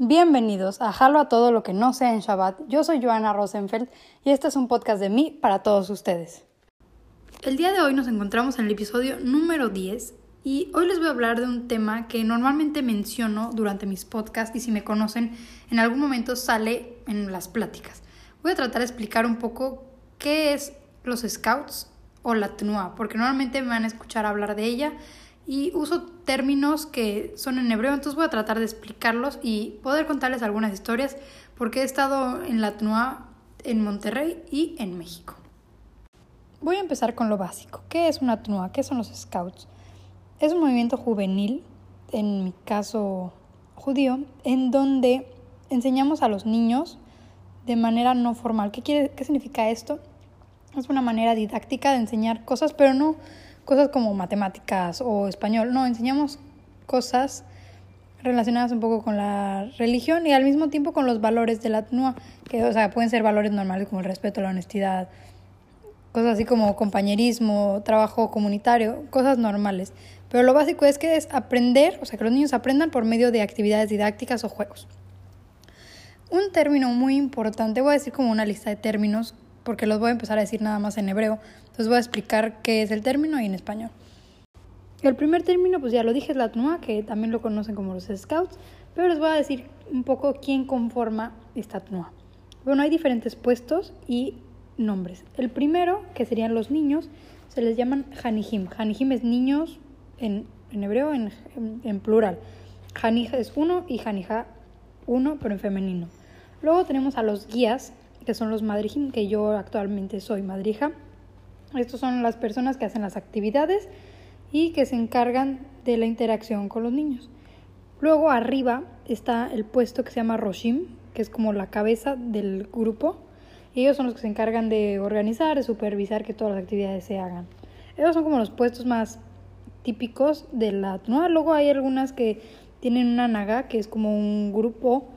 Bienvenidos a Jalo a todo lo que no sea en Shabbat. Yo soy Joana Rosenfeld y este es un podcast de mí para todos ustedes. El día de hoy nos encontramos en el episodio número 10 y hoy les voy a hablar de un tema que normalmente menciono durante mis podcasts y si me conocen en algún momento sale en las pláticas. Voy a tratar de explicar un poco qué es los scouts o la TNUA, porque normalmente me van a escuchar hablar de ella y uso términos que son en hebreo, entonces voy a tratar de explicarlos y poder contarles algunas historias porque he estado en la TNUA en Monterrey y en México. Voy a empezar con lo básico. ¿Qué es una TNUA? ¿Qué son los scouts? Es un movimiento juvenil, en mi caso judío, en donde enseñamos a los niños de manera no formal. ¿Qué, quiere, qué significa esto? Es una manera didáctica de enseñar cosas, pero no cosas como matemáticas o español, no, enseñamos cosas relacionadas un poco con la religión y al mismo tiempo con los valores de la TNUA, que o sea, pueden ser valores normales como el respeto, la honestidad, cosas así como compañerismo, trabajo comunitario, cosas normales. Pero lo básico es que es aprender, o sea, que los niños aprendan por medio de actividades didácticas o juegos. Un término muy importante, voy a decir como una lista de términos porque los voy a empezar a decir nada más en hebreo. Entonces voy a explicar qué es el término y en español. El primer término, pues ya lo dije, es la TNUA, que también lo conocen como los Scouts, pero les voy a decir un poco quién conforma esta TNUA. Bueno, hay diferentes puestos y nombres. El primero, que serían los niños, se les llaman Hanihim. Hanihim es niños en, en hebreo, en, en, plural. Hanija es uno y Hanija uno, pero en femenino. Luego tenemos a los guías, que son los madrijim, que yo actualmente soy madrija. Estos son las personas que hacen las actividades y que se encargan de la interacción con los niños. Luego arriba está el puesto que se llama Roshim, que es como la cabeza del grupo. ellos son los que se encargan de organizar, de supervisar que todas las actividades se hagan. Esos son como los puestos más típicos de la ¿no? Luego hay algunas que tienen una naga, que es como un grupo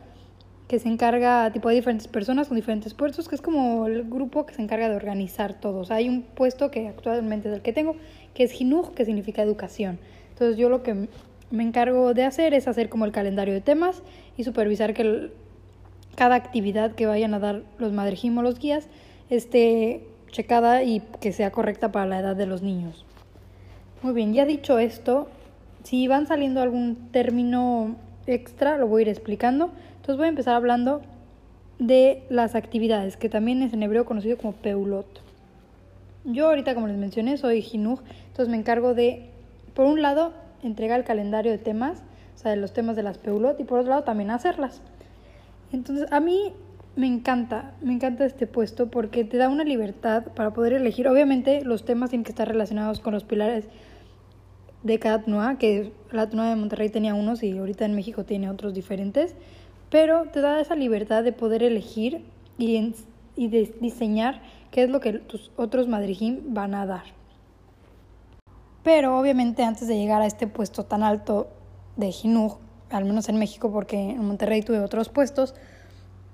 que se encarga, tipo, hay diferentes personas con diferentes puestos, que es como el grupo que se encarga de organizar todo. O sea, hay un puesto que actualmente es el que tengo, que es Jinuj, que significa educación. Entonces yo lo que me encargo de hacer es hacer como el calendario de temas y supervisar que cada actividad que vayan a dar los madrejim los guías esté checada y que sea correcta para la edad de los niños. Muy bien, ya dicho esto, si van saliendo algún término extra, lo voy a ir explicando. Entonces voy a empezar hablando de las actividades, que también es en hebreo conocido como peulot. Yo ahorita, como les mencioné, soy jinuj, entonces me encargo de, por un lado, entregar el calendario de temas, o sea, de los temas de las peulot, y por otro lado también hacerlas. Entonces, a mí me encanta, me encanta este puesto porque te da una libertad para poder elegir. Obviamente, los temas tienen que estar relacionados con los pilares de cada TNUA, que la TNUA de Monterrey tenía unos y ahorita en México tiene otros diferentes pero te da esa libertad de poder elegir y, y de diseñar qué es lo que tus otros madrijim van a dar. Pero obviamente antes de llegar a este puesto tan alto de Jinuj, al menos en México porque en Monterrey tuve otros puestos,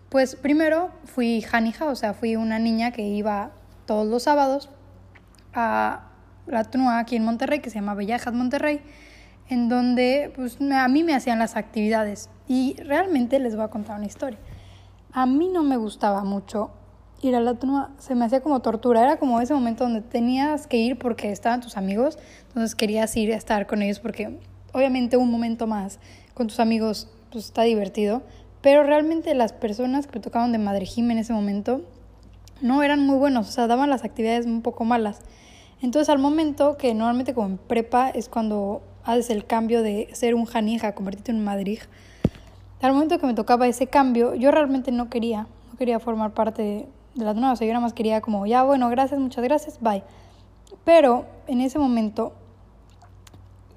pues primero fui Janija, o sea, fui una niña que iba todos los sábados a la TNUA aquí en Monterrey, que se llama Bellajas Monterrey, en donde pues, a mí me hacían las actividades. Y realmente les voy a contar una historia. A mí no me gustaba mucho ir a la tuna, se me hacía como tortura, era como ese momento donde tenías que ir porque estaban tus amigos, entonces querías ir a estar con ellos porque obviamente un momento más con tus amigos pues está divertido, pero realmente las personas que tocaban de Madre en ese momento no eran muy buenos, o sea, daban las actividades un poco malas. Entonces al momento que normalmente como en prepa es cuando haces el cambio de ser un janija a convertirte en un madrid. Al momento que me tocaba ese cambio, yo realmente no quería, no quería formar parte de, las nuevas, yo nada más quería como, ya bueno, gracias, muchas gracias, bye. Pero en ese momento,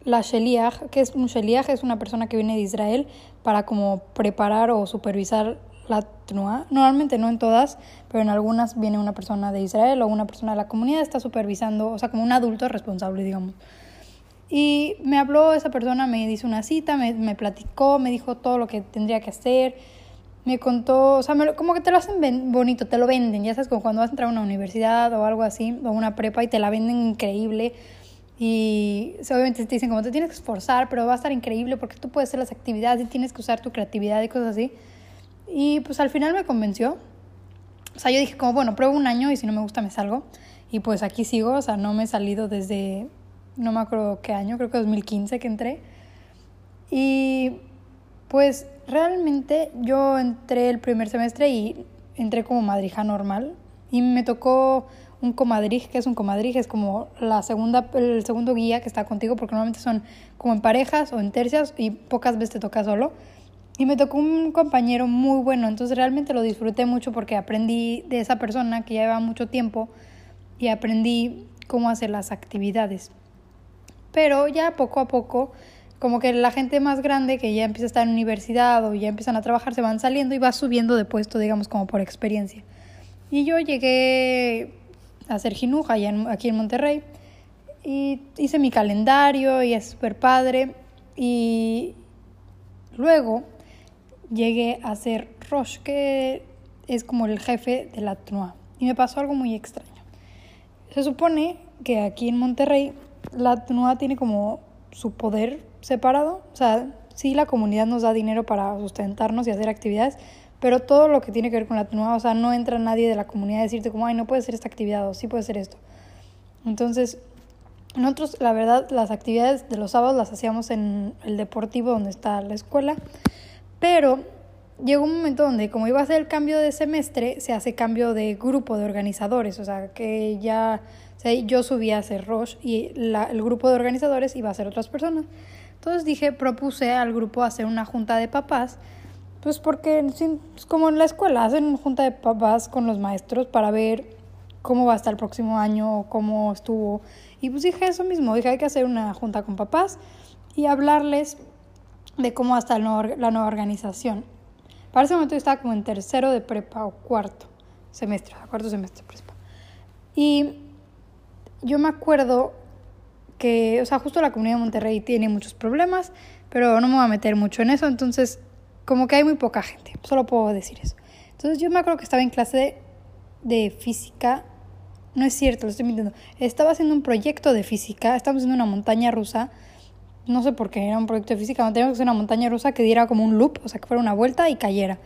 la Sheliach, que es un Sheliach, es una persona que viene de Israel para como preparar o supervisar la TNUA. Normalmente no en todas, pero en algunas viene una persona de Israel o una persona de la comunidad, está supervisando, o sea, como un adulto responsable, digamos. Y me habló esa persona, me hizo una cita, me, me platicó, me dijo todo lo que tendría que hacer, me contó, o sea, como que te lo hacen bonito, te lo venden, ya sabes, como cuando vas a entrar a una universidad o algo así, o una prepa y te la venden increíble. y obviamente te dicen como te tienes que esforzar, pero va a estar increíble porque tú puedes hacer las actividades y tienes que usar tu creatividad y cosas así. Y pues al final me convenció. O sea, yo dije como, bueno, pruebo un año y si no me gusta me salgo. Y pues aquí sigo, o sea, no me he salido desde, no me acuerdo qué año, creo que 2015 que entré. Y pues realmente yo entré el primer semestre y entré como madrija normal. Y me tocó un comadrij, que es un comadrij, es como la segunda, el segundo guía que está contigo, porque normalmente son como en parejas o en tercias y pocas veces te toca solo. Y me tocó un compañero muy bueno, entonces realmente lo disfruté mucho porque aprendí de esa persona que ya lleva mucho tiempo y aprendí cómo hacer las actividades. Pero ya poco a poco, como que la gente más grande que ya empieza a estar en universidad o ya empiezan a trabajar, se van saliendo y va subiendo de puesto, digamos, como por experiencia. Y yo llegué hacer jinuja aquí en Monterrey. Y hice mi calendario y es súper padre. Y luego llegué a ser Roche, que es como el jefe de la TNUA. Y me pasó algo muy extraño. Se supone que aquí en Monterrey la TNUA tiene como su poder separado. O sea, sí la comunidad nos da dinero para sustentarnos y hacer actividades, pero todo lo que tiene que ver con la TNUA, o sea, no entra nadie de la comunidad a decirte como, ay, no puede ser esta actividad o sí puede ser esto. Entonces, nosotros, la verdad, las actividades de los sábados las hacíamos en el deportivo donde está la escuela, pero llegó un momento donde como iba a ser el cambio de semestre, se hace cambio de grupo de organizadores, o sea, que ya yo subía a ser Roche y la, el grupo de organizadores iba a ser otras personas. Entonces dije, propuse al grupo hacer una junta de papás pues porque como en la escuela, hacen junta de papás con los maestros para ver cómo va a estar el próximo año, cómo estuvo. Y pues dije eso mismo, dije hay que hacer una junta con papás y hablarles de cómo va a estar la nueva organización. Para ese momento yo estaba como en tercero de prepa o cuarto semestre, cuarto semestre de prepa. Y yo me acuerdo que, o sea, justo la comunidad de Monterrey tiene muchos problemas, pero no me voy a meter mucho en eso, entonces como que hay muy poca gente, solo puedo decir eso. Entonces yo me acuerdo que estaba en clase de, física, no es cierto, lo estoy mintiendo, estaba haciendo un proyecto de física, estábamos haciendo una montaña rusa, no sé por qué era un proyecto de física, teníamos que hacer una montaña rusa que diera como un loop, o sea, que fuera una vuelta y cayera.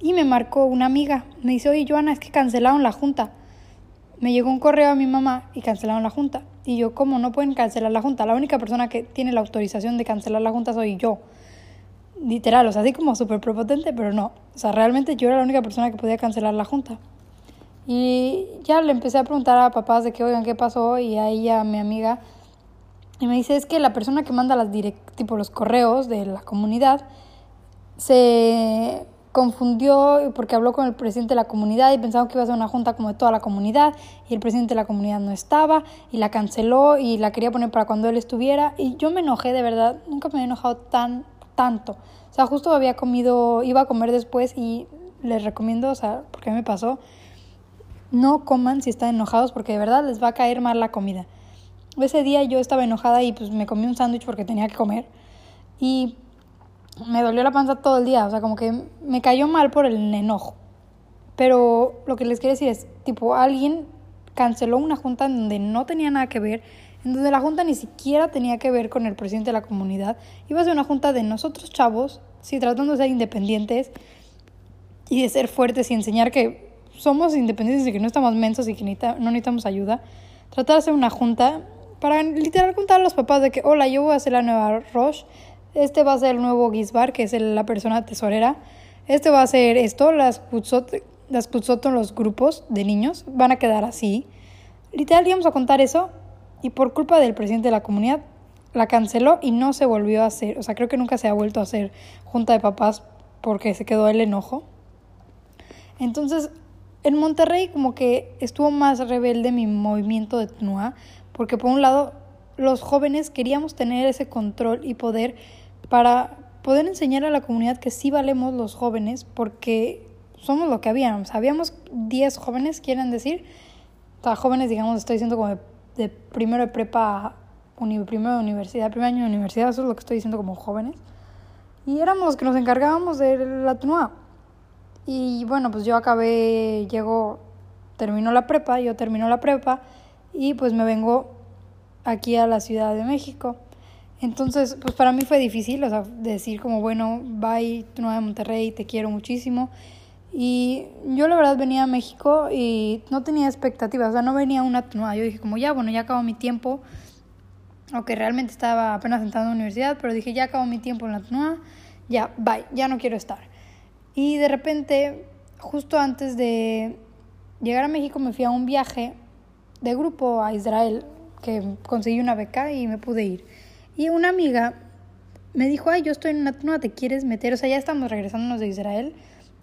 Y me marcó una amiga, me dice, oye, Joana, es que cancelaron la junta. Me llegó un correo a mi mamá y cancelaron la junta. Y yo, ¿cómo no pueden cancelar la junta? La única persona que tiene la autorización de cancelar la junta soy yo literal, o sea, así como súper prepotente, pero no. O sea, realmente yo era la única persona que podía cancelar la junta. Y ya le empecé a preguntar a papás de que, oigan, ¿qué pasó? Y a ella, mi amiga, y me dice, es que la persona que manda las direct tipo los correos de la comunidad se confundió porque habló con el presidente de la comunidad y pensaba que iba a ser una junta como de toda la comunidad y el presidente de la comunidad no estaba y la canceló y la quería poner para cuando él estuviera y yo me enojé de verdad, nunca me había enojado tan tanto. O sea, justo había comido, iba a comer después y les recomiendo, o sea, porque me pasó, no coman si están enojados porque de verdad les va a caer mal la comida. Ese día yo estaba enojada y pues me comí un sándwich porque tenía que comer y me dolió la panza todo el día, o sea, como que me cayó mal por el enojo. Pero lo que les quiero decir es, tipo, alguien canceló una junta en donde no tenía nada que ver en donde la junta ni siquiera tenía que ver con el presidente de la comunidad. Iba a ser una junta de nosotros chavos, sí, tratando de ser independientes y de ser fuertes y enseñar que somos independientes y que no estamos mensos y que no necesitamos ayuda. Tratar de hacer una junta para literal contar a los papás de que, hola, yo voy a hacer la nueva Roche, este va a ser el nuevo Gizbar, que es la persona tesorera, este va a ser esto, las Kutzot, las los grupos de niños, van a quedar así. Literal íbamos a contar eso y por culpa del presidente de la comunidad la canceló y no se volvió a hacer. O sea, creo que nunca se ha vuelto a hacer junta de papás porque se quedó el enojo. Entonces, en Monterrey como que estuvo más rebelde mi movimiento de TNUA, porque por un lado los jóvenes queríamos tener ese control y poder para poder enseñar a la comunidad que sí valemos los jóvenes porque somos lo que habíamos. Habíamos 10 jóvenes, quieren decir. O sea, jóvenes, digamos, estoy diciendo como de de primero de prepa, primero de universidad, primer año de universidad, eso es lo que estoy diciendo como jóvenes. Y éramos los que nos encargábamos de la TNUA. Y bueno, pues yo acabé, llegó, terminó la prepa, yo terminó la prepa y pues me vengo aquí a la Ciudad de México. Entonces, pues para mí fue difícil, o sea, decir como, bueno, bye, Tnua de Monterrey, te quiero muchísimo. Y yo la verdad venía a México y no tenía expectativas, o sea, no venía una Tnua. Yo dije como, ya, bueno, ya acabó mi tiempo, aunque realmente estaba apenas entrando a la universidad, pero dije, ya acabó mi tiempo en la TNUA, ya, bye, ya no quiero estar. Y de repente, justo antes de llegar a México, me fui a un viaje de grupo a Israel, que conseguí una beca y me pude ir. Y una amiga me dijo, ay, yo estoy en una TNUA, ¿te quieres meter? O sea, ya estamos regresándonos de Israel.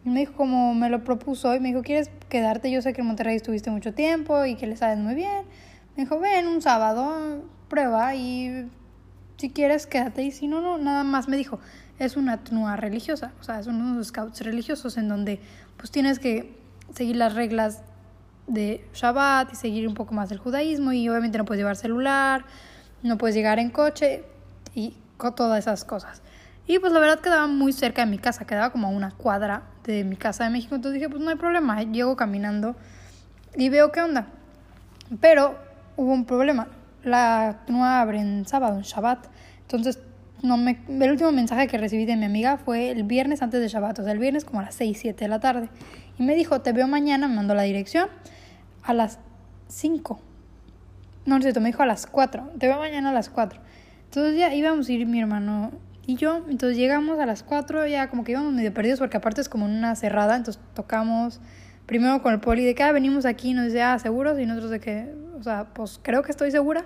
Y me dijo, como me lo propuso, y me dijo, ¿quieres quedarte? Yo sé que en Monterrey estuviste mucho tiempo y que le sabes muy bien. Me dijo, ven un sábado, prueba y si quieres quédate y si no, no, nada más me dijo, es una TNUA religiosa, o sea, son unos scouts religiosos en donde pues tienes que seguir las reglas de Shabbat y seguir un poco más del judaísmo y obviamente no puedes llevar celular, no puedes llegar en coche y con todas esas cosas. Y pues la verdad quedaba muy cerca de mi casa, quedaba como a una cuadra de mi casa de México, entonces dije, pues no hay problema, llego caminando y veo qué onda. Pero hubo un problema, la no abre en sábado, en Shabbat. Entonces, no me, el último mensaje que recibí de mi amiga fue el viernes antes de Shabbat, o sea, el viernes como a las 6, 7 de la tarde. Y me dijo, te veo mañana, me mandó la dirección a las 5. No, no sé, me dijo a las 4, te veo mañana a las 4. Entonces ya íbamos a ir mi hermano y yo, entonces llegamos a las 4, ya como que íbamos medio perdidos porque aparte es como una cerrada, entonces tocamos primero con el poli de que ah, venimos aquí, nos dice, ah, seguros, y nosotros de que, o sea, pues creo que estoy segura.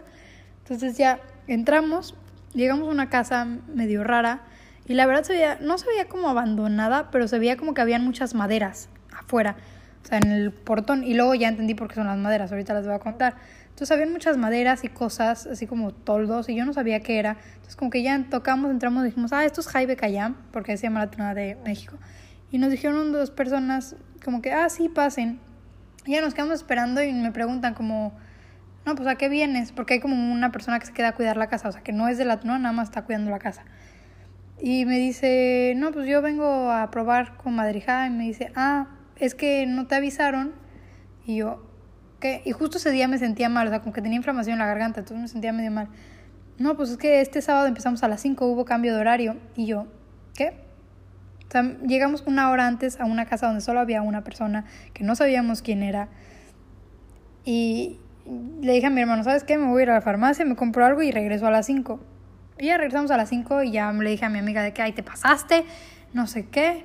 Entonces ya entramos, llegamos a una casa medio rara, y la verdad se veía, no se veía como abandonada, pero se veía como que habían muchas maderas afuera, o sea, en el portón, y luego ya entendí por qué son las maderas, ahorita las voy a contar. Entonces habían muchas maderas y cosas, así como toldos, y yo no sabía qué era. Entonces como que ya tocamos, entramos, dijimos, ah, esto es Jaibe Cayam, porque se llama la tuna de México. Y nos dijeron dos personas como que, ah, sí, pasen. Y ya nos quedamos esperando y me preguntan como, no, pues a qué vienes, porque hay como una persona que se queda a cuidar la casa, o sea, que no es de la no, nada más está cuidando la casa. Y me dice, no, pues yo vengo a probar con madrijada y me dice, ah, es que no te avisaron. Y yo, ¿qué? Y justo ese día me sentía mal, o sea, como que tenía inflamación en la garganta, entonces me sentía medio mal. No, pues es que este sábado empezamos a las 5, hubo cambio de horario. Y yo, ¿qué? O sea, llegamos una hora antes a una casa donde solo había una persona, que no sabíamos quién era. Y le dije a mi hermano, ¿sabes qué? Me voy a ir a la farmacia, me compro algo y regreso a las 5. Y ya regresamos a las 5 y ya le dije a mi amiga de que, ay, te pasaste, no sé qué,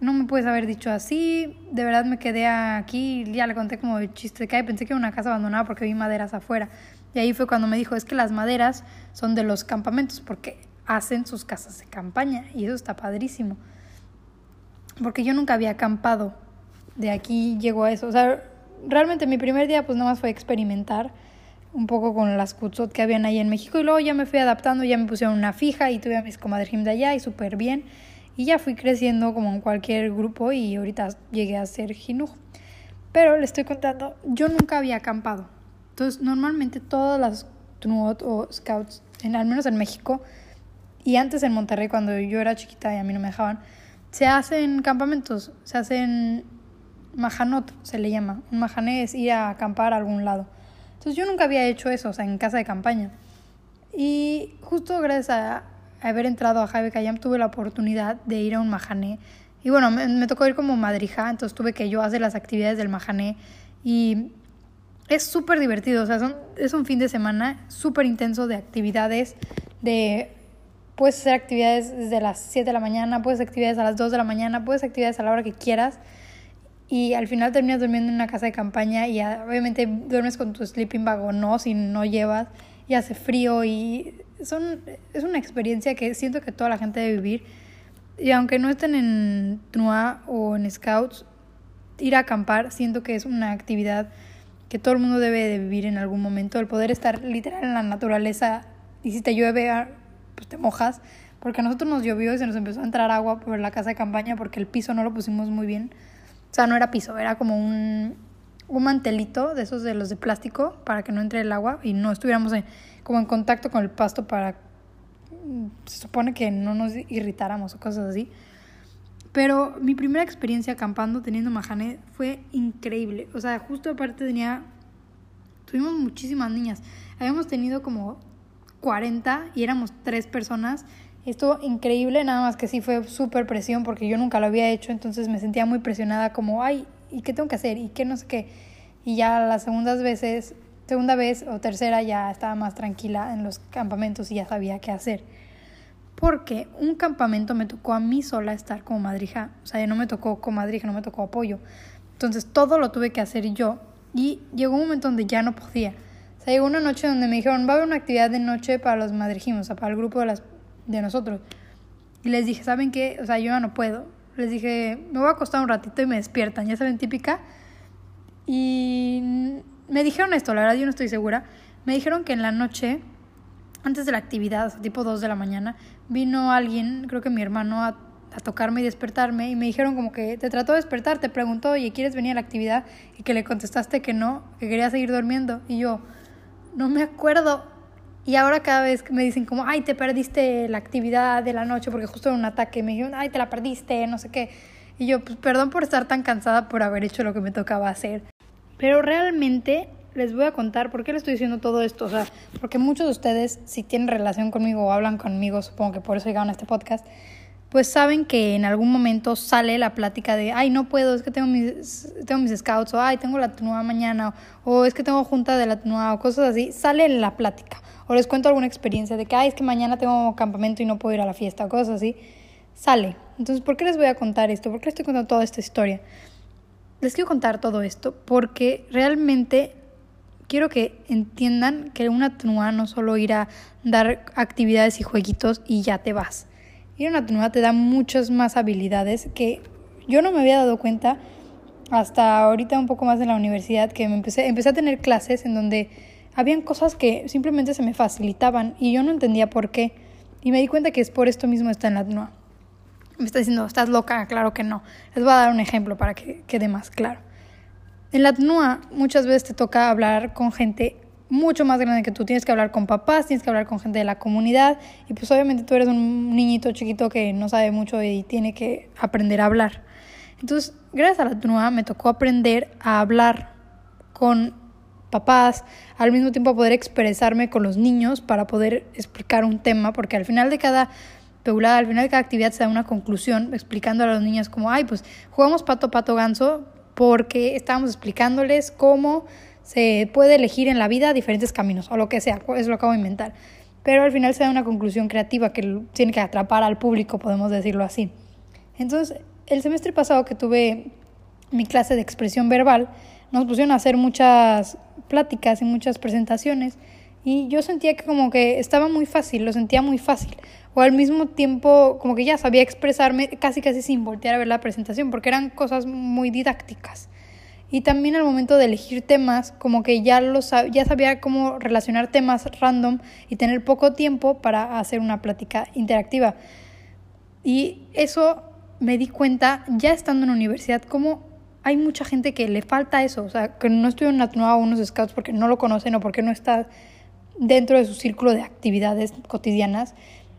no me puedes haber dicho así, de verdad me quedé aquí, ya le conté como el chiste de que, pensé que era una casa abandonada porque vi maderas afuera. Y ahí fue cuando me dijo, es que las maderas son de los campamentos porque hacen sus casas de campaña y eso está padrísimo porque yo nunca había acampado. De aquí llegó a eso. O sea, realmente mi primer día pues nada más fue experimentar un poco con las kutzot que habían ahí en México y luego ya me fui adaptando, ya me pusieron una fija y tuve a mis comadres de allá y súper bien y ya fui creciendo como en cualquier grupo y ahorita llegué a ser jinuj. Pero le estoy contando, yo nunca había acampado. Entonces, normalmente todas las tnuot o scouts, en, al menos en México, y antes en Monterrey cuando yo era chiquita y a mí no me dejaban, se hacen campamentos, se hacen majanot, se le llama. Un majané es ir a acampar a algún lado. Entonces yo nunca había hecho eso, o sea, en casa de campaña. Y justo gracias a, haber entrado a Jaime Cayam tuve la oportunidad de ir a un majané. Y bueno, me, tocó ir como madrija, entonces tuve que yo hacer las actividades del majané. Y es súper divertido, o sea, son, es un fin de semana súper intenso de actividades, de puedes hacer actividades desde las 7 de la mañana, puedes hacer actividades a las 2 de la mañana, puedes hacer actividades a la hora que quieras. Y al final terminas durmiendo en una casa de campaña y obviamente duermes con tu sleeping bag o no, si no llevas, y hace frío y son, es una experiencia que siento que toda la gente debe vivir. Y aunque no estén en TNUA o en Scouts, ir a acampar siento que es una actividad que todo el mundo debe de vivir en algún momento. El poder estar literal en la naturaleza y si te llueve pues te mojas, porque a nosotros nos llovió y se nos empezó a entrar agua por la casa de campaña porque el piso no lo pusimos muy bien. O sea, no era piso, era como un, un mantelito de esos de los de plástico para que no entre el agua y no estuviéramos como en contacto con el pasto para, se supone que no nos irritáramos o cosas así. Pero mi primera experiencia acampando teniendo majane fue increíble. O sea, justo aparte tenía tuvimos muchísimas niñas. Habíamos tenido como 40 y éramos tres personas. Estuvo increíble, nada más que sí fue súper presión porque yo nunca lo había hecho, entonces me sentía muy presionada como, ay, ¿y qué tengo que hacer? ¿Y qué no sé qué? Y ya las segundas veces, segunda vez o tercera ya estaba más tranquila en los campamentos y ya sabía qué hacer. Porque un campamento me tocó a mí sola estar como madrija, o sea, no me tocó comadrija, no me tocó apoyo. Entonces todo lo tuve que hacer yo y llegó un momento donde ya no podía. O sea, llegó una noche donde me dijeron, va a haber una actividad de noche para los madrijimos, o sea, para el grupo de, las, de nosotros. Y les dije, ¿saben qué? O sea, yo ya no puedo. Les dije, me voy a acostar un ratito y me despiertan, ya saben, típica. Y me dijeron esto, la verdad yo no estoy segura. Me dijeron que en la noche, antes de la actividad, tipo 2 de la mañana, vino alguien, creo que mi hermano, a, tocarme y despertarme. Y me dijeron como que te trató de despertar, te preguntó, oye, ¿quieres venir a la actividad? Y que le contestaste que no, que quería seguir durmiendo. Y yo, no me acuerdo. Y ahora cada vez me dicen como, ay, te perdiste la actividad de la noche porque justo en un ataque me dijeron, ay, te la perdiste, no sé qué. Y yo, pues perdón por estar tan cansada por haber hecho lo que me tocaba hacer. Pero realmente les voy a contar por qué les estoy diciendo todo esto. O sea, porque muchos de ustedes, si tienen relación conmigo o hablan conmigo, supongo que por eso llegaron a este podcast, pues saben que en algún momento sale la plática de, ay, no puedo, es que tengo mis, tengo mis scouts, o ay, tengo la TNUA mañana, o, es que tengo junta de la TNUA, o cosas así, sale en la plática. O les cuento alguna experiencia de que, ay, es que mañana tengo campamento y no puedo ir a la fiesta, o cosas así. Sale. Entonces, ¿por qué les voy a contar esto? ¿Por qué les estoy contando toda esta historia? Les quiero contar todo esto porque realmente quiero que entiendan que una TNUA no solo ir a dar actividades y jueguitos y ya te vas Ir a una TNUA te da muchas más habilidades que yo no me había dado cuenta hasta ahorita un poco más en la universidad que me empecé, empecé a tener clases en donde habían cosas que simplemente se me facilitaban y yo no entendía por qué. Y me di cuenta que es por esto mismo está en la TNUA. Me está diciendo, ¿estás loca? Claro que no. Les voy a dar un ejemplo para que quede más claro. En la TNUA muchas veces te toca hablar con gente mucho más grande que tú. Tienes que hablar con papás, tienes que hablar con gente de la comunidad y pues obviamente tú eres un niñito chiquito que no sabe mucho y tiene que aprender a hablar. Entonces, gracias a la TNUA me tocó aprender a hablar con papás, al mismo tiempo poder expresarme con los niños para poder explicar un tema, porque al final de cada peulada, al final de cada actividad se da una conclusión explicando a los niños como, ay, pues jugamos pato, pato, ganso, porque estábamos explicándoles cómo se puede elegir en la vida diferentes caminos o lo que sea, eso lo acabo de inventar. Pero al final se da una conclusión creativa que tiene que atrapar al público, podemos decirlo así. Entonces, el semestre pasado que tuve mi clase de expresión verbal, nos pusieron a hacer muchas pláticas y muchas presentaciones y yo sentía que como que estaba muy fácil, lo sentía muy fácil. O al mismo tiempo como que ya sabía expresarme casi casi sin voltear a ver la presentación porque eran cosas muy didácticas. Y también al momento de elegir temas, como que ya, lo ya sabía cómo relacionar temas random y tener poco tiempo para hacer una plática interactiva. Y eso me di cuenta ya estando en la universidad, como hay mucha gente que le falta eso, o sea, que no estudió en la nueva unos scouts porque no lo conocen o porque no está dentro de su círculo de actividades cotidianas.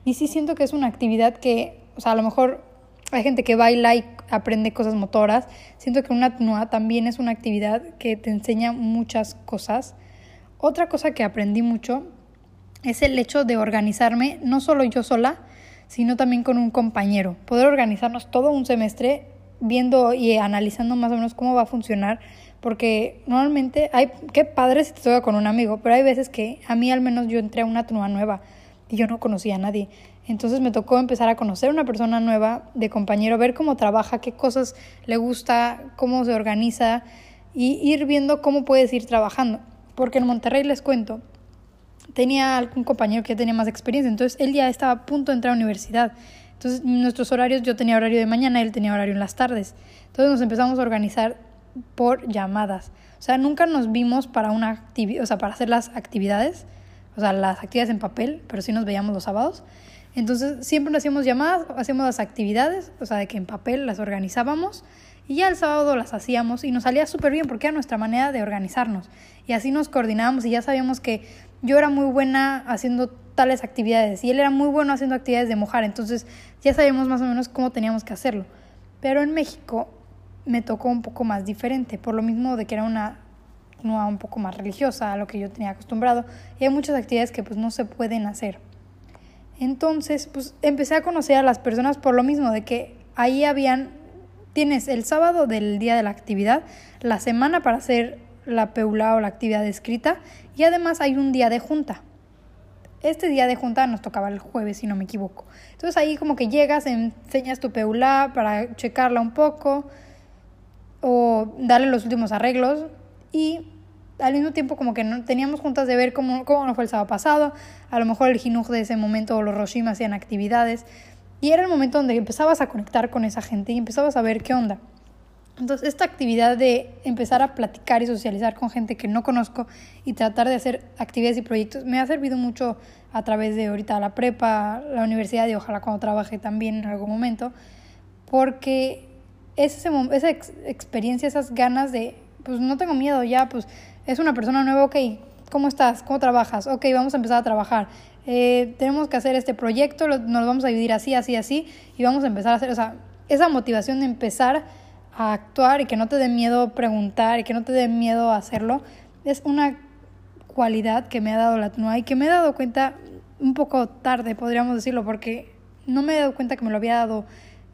Y sí siento que es una actividad que, o sea, a lo mejor hay gente que baila y aprende cosas motoras. Siento que una TNUA también es una actividad que te enseña muchas cosas. Otra cosa que aprendí mucho es el hecho de organizarme, no solo yo sola, sino también con un compañero. Poder organizarnos todo un semestre viendo y analizando más o menos cómo va a funcionar, porque normalmente hay, qué padre si te toca con un amigo, pero hay veces que a mí al menos yo entré a una TNUA nueva y yo no conocía a nadie. Entonces me tocó empezar a conocer una persona nueva de compañero, ver cómo trabaja, qué cosas le gusta, cómo se organiza y ir viendo cómo puedes ir trabajando. Porque en Monterrey les cuento, tenía algún compañero que tenía más experiencia, entonces él ya estaba a punto de entrar a universidad. Entonces nuestros horarios, yo tenía horario de mañana, él tenía horario en las tardes. Entonces nos empezamos a organizar por llamadas. O sea, nunca nos vimos para una o sea, para hacer las actividades, o sea, las actividades en papel, pero sí nos veíamos los sábados. Entonces siempre nos hacíamos llamadas, hacíamos las actividades, o sea, de que en papel las organizábamos y ya el sábado las hacíamos y nos salía súper bien porque era nuestra manera de organizarnos. Y así nos coordinábamos y ya sabíamos que yo era muy buena haciendo tales actividades y él era muy bueno haciendo actividades de mojar, entonces ya sabíamos más o menos cómo teníamos que hacerlo. Pero en México me tocó un poco más diferente, por lo mismo de que era una NUA un poco más religiosa a lo que yo tenía acostumbrado y hay muchas actividades que pues no se pueden hacer. Entonces, pues empecé a conocer a las personas por lo mismo de que ahí habían tienes el sábado del día de la actividad, la semana para hacer la peula o la actividad escrita y además hay un día de junta. Este día de junta nos tocaba el jueves, si no me equivoco. Entonces ahí como que llegas, enseñas tu peula para checarla un poco o darle los últimos arreglos y al mismo tiempo como que no, teníamos juntas de ver cómo, cómo nos fue el sábado pasado, a lo mejor el jinuj de ese momento o los roshim hacían actividades y era el momento donde empezabas a conectar con esa gente y empezabas a ver qué onda. Entonces, esta actividad de empezar a platicar y socializar con gente que no conozco y tratar de hacer actividades y proyectos me ha servido mucho a través de ahorita la prepa, la universidad y ojalá cuando trabaje también en algún momento, porque ese, esa experiencia, esas ganas de, pues no tengo miedo ya, pues es una persona nueva, ok, ¿cómo estás? ¿Cómo trabajas? Ok, vamos a empezar a trabajar. Eh, tenemos que hacer este proyecto, nos vamos a dividir así, así, así, y vamos a empezar a hacer, o sea, esa motivación de empezar a actuar y que no te dé miedo preguntar y que no te dé miedo hacerlo, es una cualidad que me ha dado la TNUA y que me he dado cuenta un poco tarde, podríamos decirlo, porque no me he dado cuenta que me lo había dado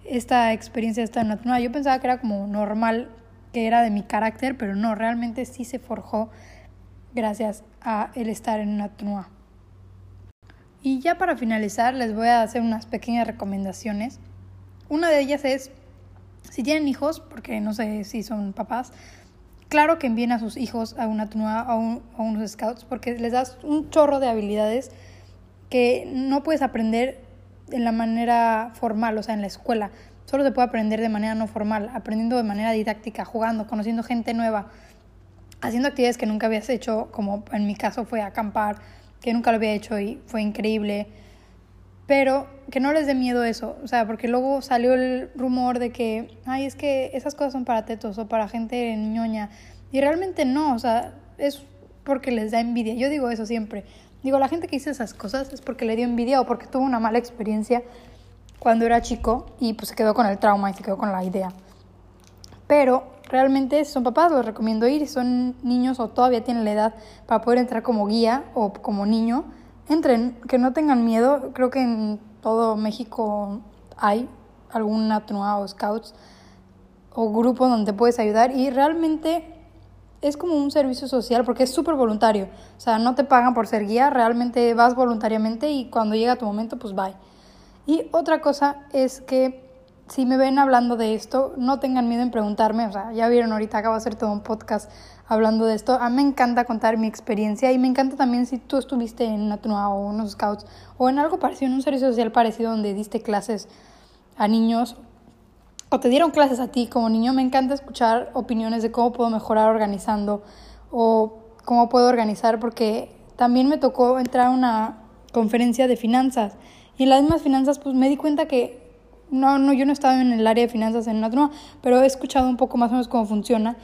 esta experiencia en la TNUA. Yo pensaba que era como normal, que era de mi carácter, pero no, realmente sí se forjó gracias a el estar en una TNUA. Y ya para finalizar les voy a hacer unas pequeñas recomendaciones. Una de ellas es si tienen hijos, porque no sé si son papás, claro que envíen a sus hijos a una tunua, a, a unos scouts, porque les das un chorro de habilidades que no puedes aprender en la manera formal, o sea, en la escuela. Solo se puede aprender de manera no formal, aprendiendo de manera didáctica, jugando, conociendo gente nueva, haciendo actividades que nunca habías hecho, como en mi caso fue acampar, que nunca lo había hecho y fue increíble pero que no les dé miedo eso, o sea, porque luego salió el rumor de que, ay, es que esas cosas son para tetos o para gente ñoña, y realmente no, o sea, es porque les da envidia, yo digo eso siempre, digo, la gente que dice esas cosas es porque le dio envidia o porque tuvo una mala experiencia cuando era chico y pues se quedó con el trauma y se quedó con la idea. Pero realmente son papás, los recomiendo ir, son niños o todavía tienen la edad para poder entrar como guía o como niño, entren, que no tengan miedo. Creo que en todo México hay alguna TNUA o scouts o grupo donde puedes ayudar y realmente es como un servicio social porque es súper voluntario. O sea, no te pagan por ser guía, realmente vas voluntariamente y cuando llega tu momento, pues bye. Y otra cosa es que si me ven hablando de esto, no tengan miedo en preguntarme. O sea, ya vieron ahorita, acabo de hacer todo un podcast hablando de esto. A mí me encanta contar mi experiencia y me encanta también si tú estuviste en una TNUA o unos scouts o en algo parecido, en un servicio social parecido donde diste clases a niños o te dieron clases a ti como niño. Me encanta escuchar opiniones de cómo puedo mejorar organizando o cómo puedo organizar porque también me tocó entrar a una conferencia de finanzas y en las mismas finanzas pues me di cuenta que no, no, yo no estaba en el área de finanzas en TNUA, pero he escuchado un poco más o menos cómo funciona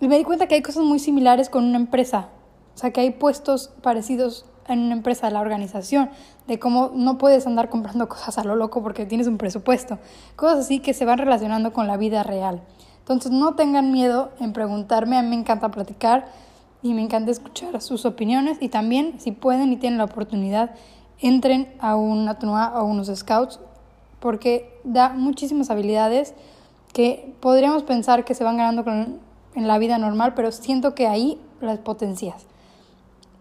y me di cuenta que hay cosas muy similares con una empresa. O sea, que hay puestos parecidos en una empresa de la organización, de cómo no puedes andar comprando cosas a lo loco porque tienes un presupuesto. Cosas así que se van relacionando con la vida real. Entonces, no tengan miedo en preguntarme. A mí me encanta platicar y me encanta escuchar sus opiniones. Y también, si pueden y tienen la oportunidad, entren a una TNUA o unos scouts porque da muchísimas habilidades que podríamos pensar que se van ganando con en la vida normal, pero siento que ahí las potencias.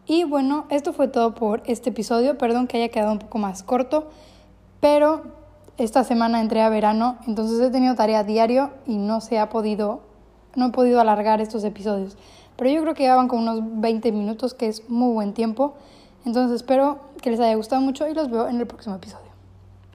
Y bueno, esto fue todo por este episodio. Perdón que haya quedado un poco más corto, pero esta semana entré a verano, entonces he tenido tarea diario y no se ha podido, no he podido alargar estos episodios. Pero yo creo que llevaban como unos 20 minutos, que es muy buen tiempo. Entonces espero que les haya gustado mucho y los veo en el próximo episodio.